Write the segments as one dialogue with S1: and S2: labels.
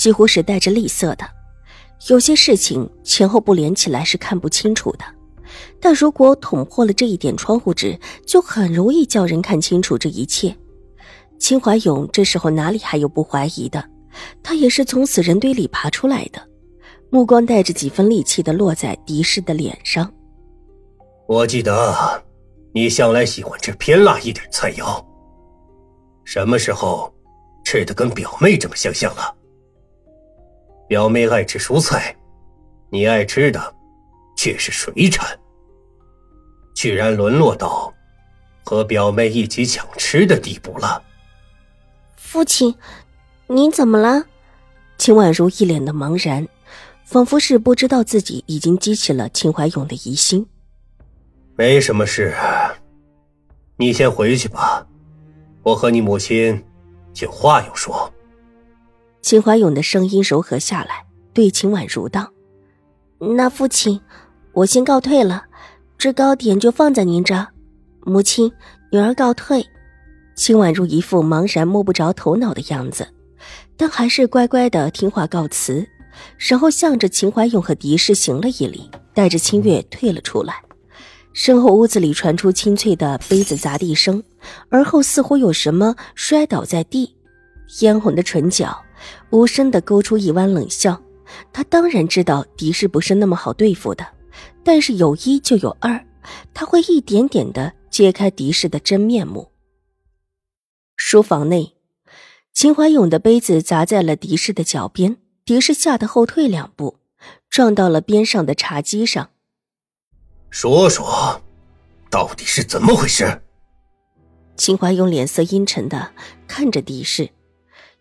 S1: 几乎是带着厉色的，有些事情前后不连起来是看不清楚的，但如果捅破了这一点窗户纸，就很容易叫人看清楚这一切。秦怀勇这时候哪里还有不怀疑的？他也是从死人堆里爬出来的，目光带着几分戾气的落在狄氏的脸上。
S2: 我记得，你向来喜欢吃偏辣一点菜肴，什么时候吃的跟表妹这么相像了？表妹爱吃蔬菜，你爱吃的却是水产，居然沦落到和表妹一起抢吃的地步了。
S1: 父亲，你怎么了？秦婉如一脸的茫然，仿佛是不知道自己已经激起了秦怀勇的疑心。
S2: 没什么事，你先回去吧，我和你母亲有话要说。
S1: 秦怀勇的声音柔和下来，对秦婉如道：“那父亲，我先告退了，这糕点就放在您这。母亲，女儿告退。”秦婉如一副茫然摸不着头脑的样子，但还是乖乖的听话告辞，然后向着秦怀勇和狄氏行了一礼，带着清月退了出来。身后屋子里传出清脆的杯子砸地声，而后似乎有什么摔倒在地，嫣红的唇角。无声的勾出一弯冷笑，他当然知道狄氏不是那么好对付的，但是有一就有二，他会一点点的揭开狄氏的真面目。书房内，秦怀勇的杯子砸在了狄氏的脚边，狄氏吓得后退两步，撞到了边上的茶几上。
S2: 说说，到底是怎么回事？
S1: 秦怀勇脸色阴沉的看着狄氏。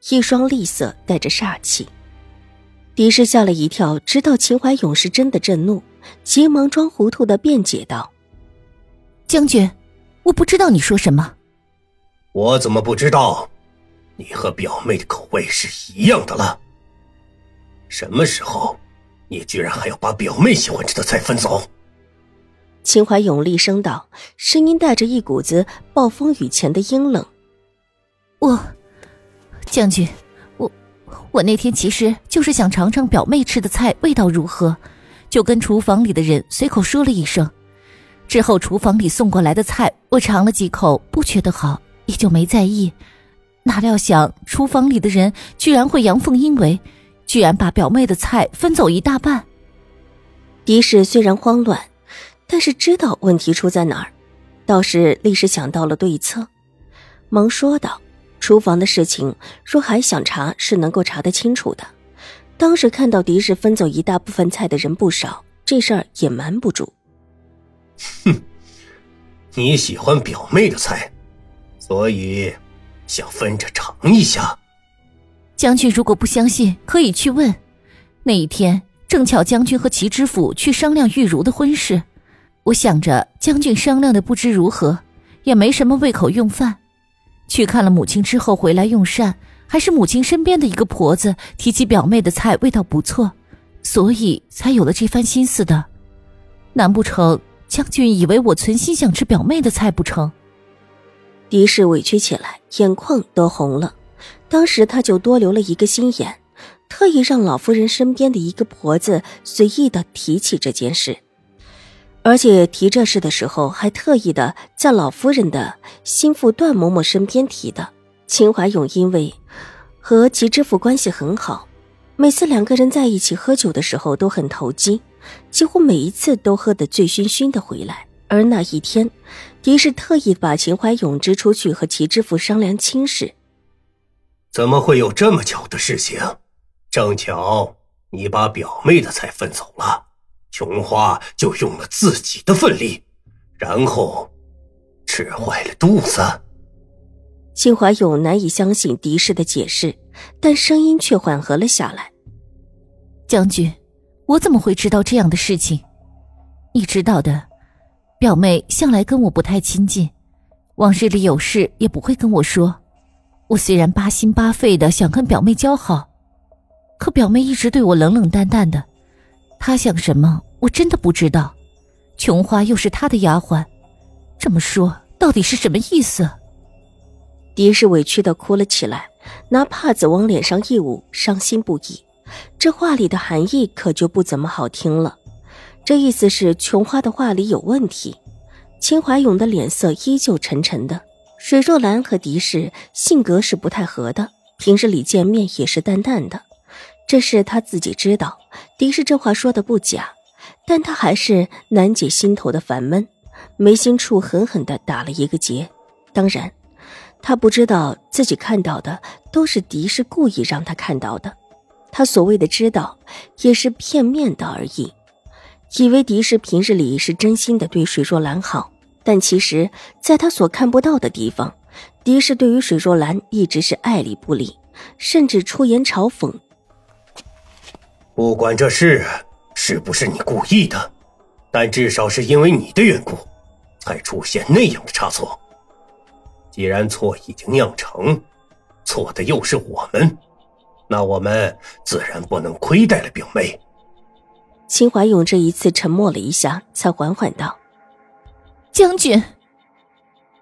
S1: 一双厉色带着煞气，狄氏吓了一跳，知道秦怀勇是真的震怒，急忙装糊涂的辩解道：“
S3: 将军，我不知道你说什么。
S2: 我怎么不知道？你和表妹的口味是一样的了。什么时候，你居然还要把表妹喜欢吃的菜分走？”
S1: 秦怀勇厉声道，声音带着一股子暴风雨前的阴冷：“
S3: 我。”将军，我我那天其实就是想尝尝表妹吃的菜味道如何，就跟厨房里的人随口说了一声。之后厨房里送过来的菜，我尝了几口，不觉得好，也就没在意。哪料想厨房里的人居然会阳奉阴违，居然把表妹的菜分走一大半。
S1: 狄氏虽然慌乱，但是知道问题出在哪儿，倒是立时想到了对策，忙说道。厨房的事情，若还想查，是能够查得清楚的。当时看到狄氏分走一大部分菜的人不少，这事儿也瞒不住。
S2: 哼，你喜欢表妹的菜，所以想分着尝一下。
S3: 将军如果不相信，可以去问。那一天正巧将军和齐知府去商量玉茹的婚事，我想着将军商量的不知如何，也没什么胃口用饭。去看了母亲之后回来用膳，还是母亲身边的一个婆子提起表妹的菜味道不错，所以才有了这番心思的。难不成将军以为我存心想吃表妹的菜不成？
S1: 狄氏委屈起来，眼眶都红了。当时他就多留了一个心眼，特意让老夫人身边的一个婆子随意的提起这件事。而且提这事的时候，还特意的在老夫人的心腹段嬷嬷身边提的。秦怀勇因为和齐知府关系很好，每次两个人在一起喝酒的时候都很投机，几乎每一次都喝得醉醺醺的回来。而那一天，狄氏特意把秦怀勇支出去和齐知府商量亲事。
S2: 怎么会有这么巧的事情？正巧你把表妹的菜分走了。琼花就用了自己的奋力，然后吃坏了肚子。
S1: 秦怀勇难以相信狄氏的解释，但声音却缓和了下来。
S3: 将军，我怎么会知道这样的事情？你知道的，表妹向来跟我不太亲近，往日里有事也不会跟我说。我虽然八心八肺的想跟表妹交好，可表妹一直对我冷冷淡淡的。她想什么，我真的不知道。琼花又是他的丫鬟，这么说到底是什么意思？
S1: 狄氏委屈的哭了起来，拿帕子往脸上一捂，伤心不已。这话里的含义可就不怎么好听了。这意思是琼花的话里有问题。秦怀勇的脸色依旧沉沉的。水若兰和狄氏性格是不太合的，平日里见面也是淡淡的。这事他自己知道，狄氏这话说的不假，但他还是难解心头的烦闷，眉心处狠狠地打了一个结。当然，他不知道自己看到的都是狄氏故意让他看到的。他所谓的知道，也是片面的而已，以为狄氏平日里是真心的对水若兰好。但其实，在他所看不到的地方，狄氏对于水若兰一直是爱理不理，甚至出言嘲讽。
S2: 不管这事是不是你故意的，但至少是因为你的缘故，才出现那样的差错。既然错已经酿成，错的又是我们，那我们自然不能亏待了表妹。
S1: 秦怀勇这一次沉默了一下，才缓缓道。
S3: 将军，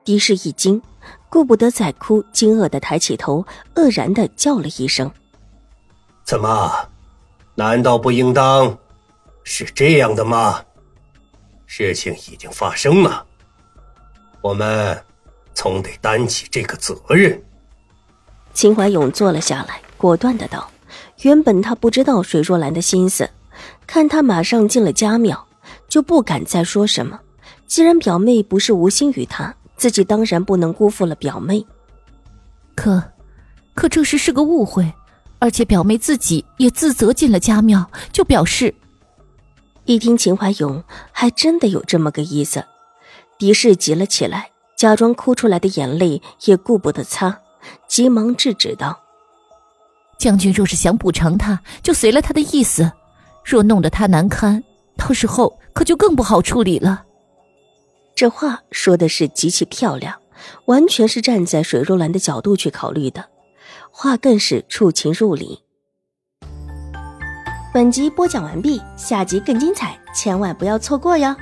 S1: 狄氏一惊，顾不得再哭，惊愕的抬起头，愕然的叫了一声：“
S2: 怎么？难道不应当是这样的吗？事情已经发生了，我们总得担起这个责任。”
S1: 秦怀勇坐了下来，果断的道：“原本他不知道水若兰的心思，看他马上进了家庙，就不敢再说什么。”既然表妹不是无心于他，自己当然不能辜负了表妹。
S3: 可，可这事是个误会，而且表妹自己也自责进了家庙，就表示。
S1: 一听秦怀勇还真的有这么个意思，狄氏急了起来，假装哭出来的眼泪也顾不得擦，急忙制止道：“
S3: 将军若是想补偿他，就随了他的意思；若弄得他难堪，到时候可就更不好处理了。”
S1: 这话说的是极其漂亮，完全是站在水若兰的角度去考虑的，话更是触情入理。本集播讲完毕，下集更精彩，千万不要错过哟。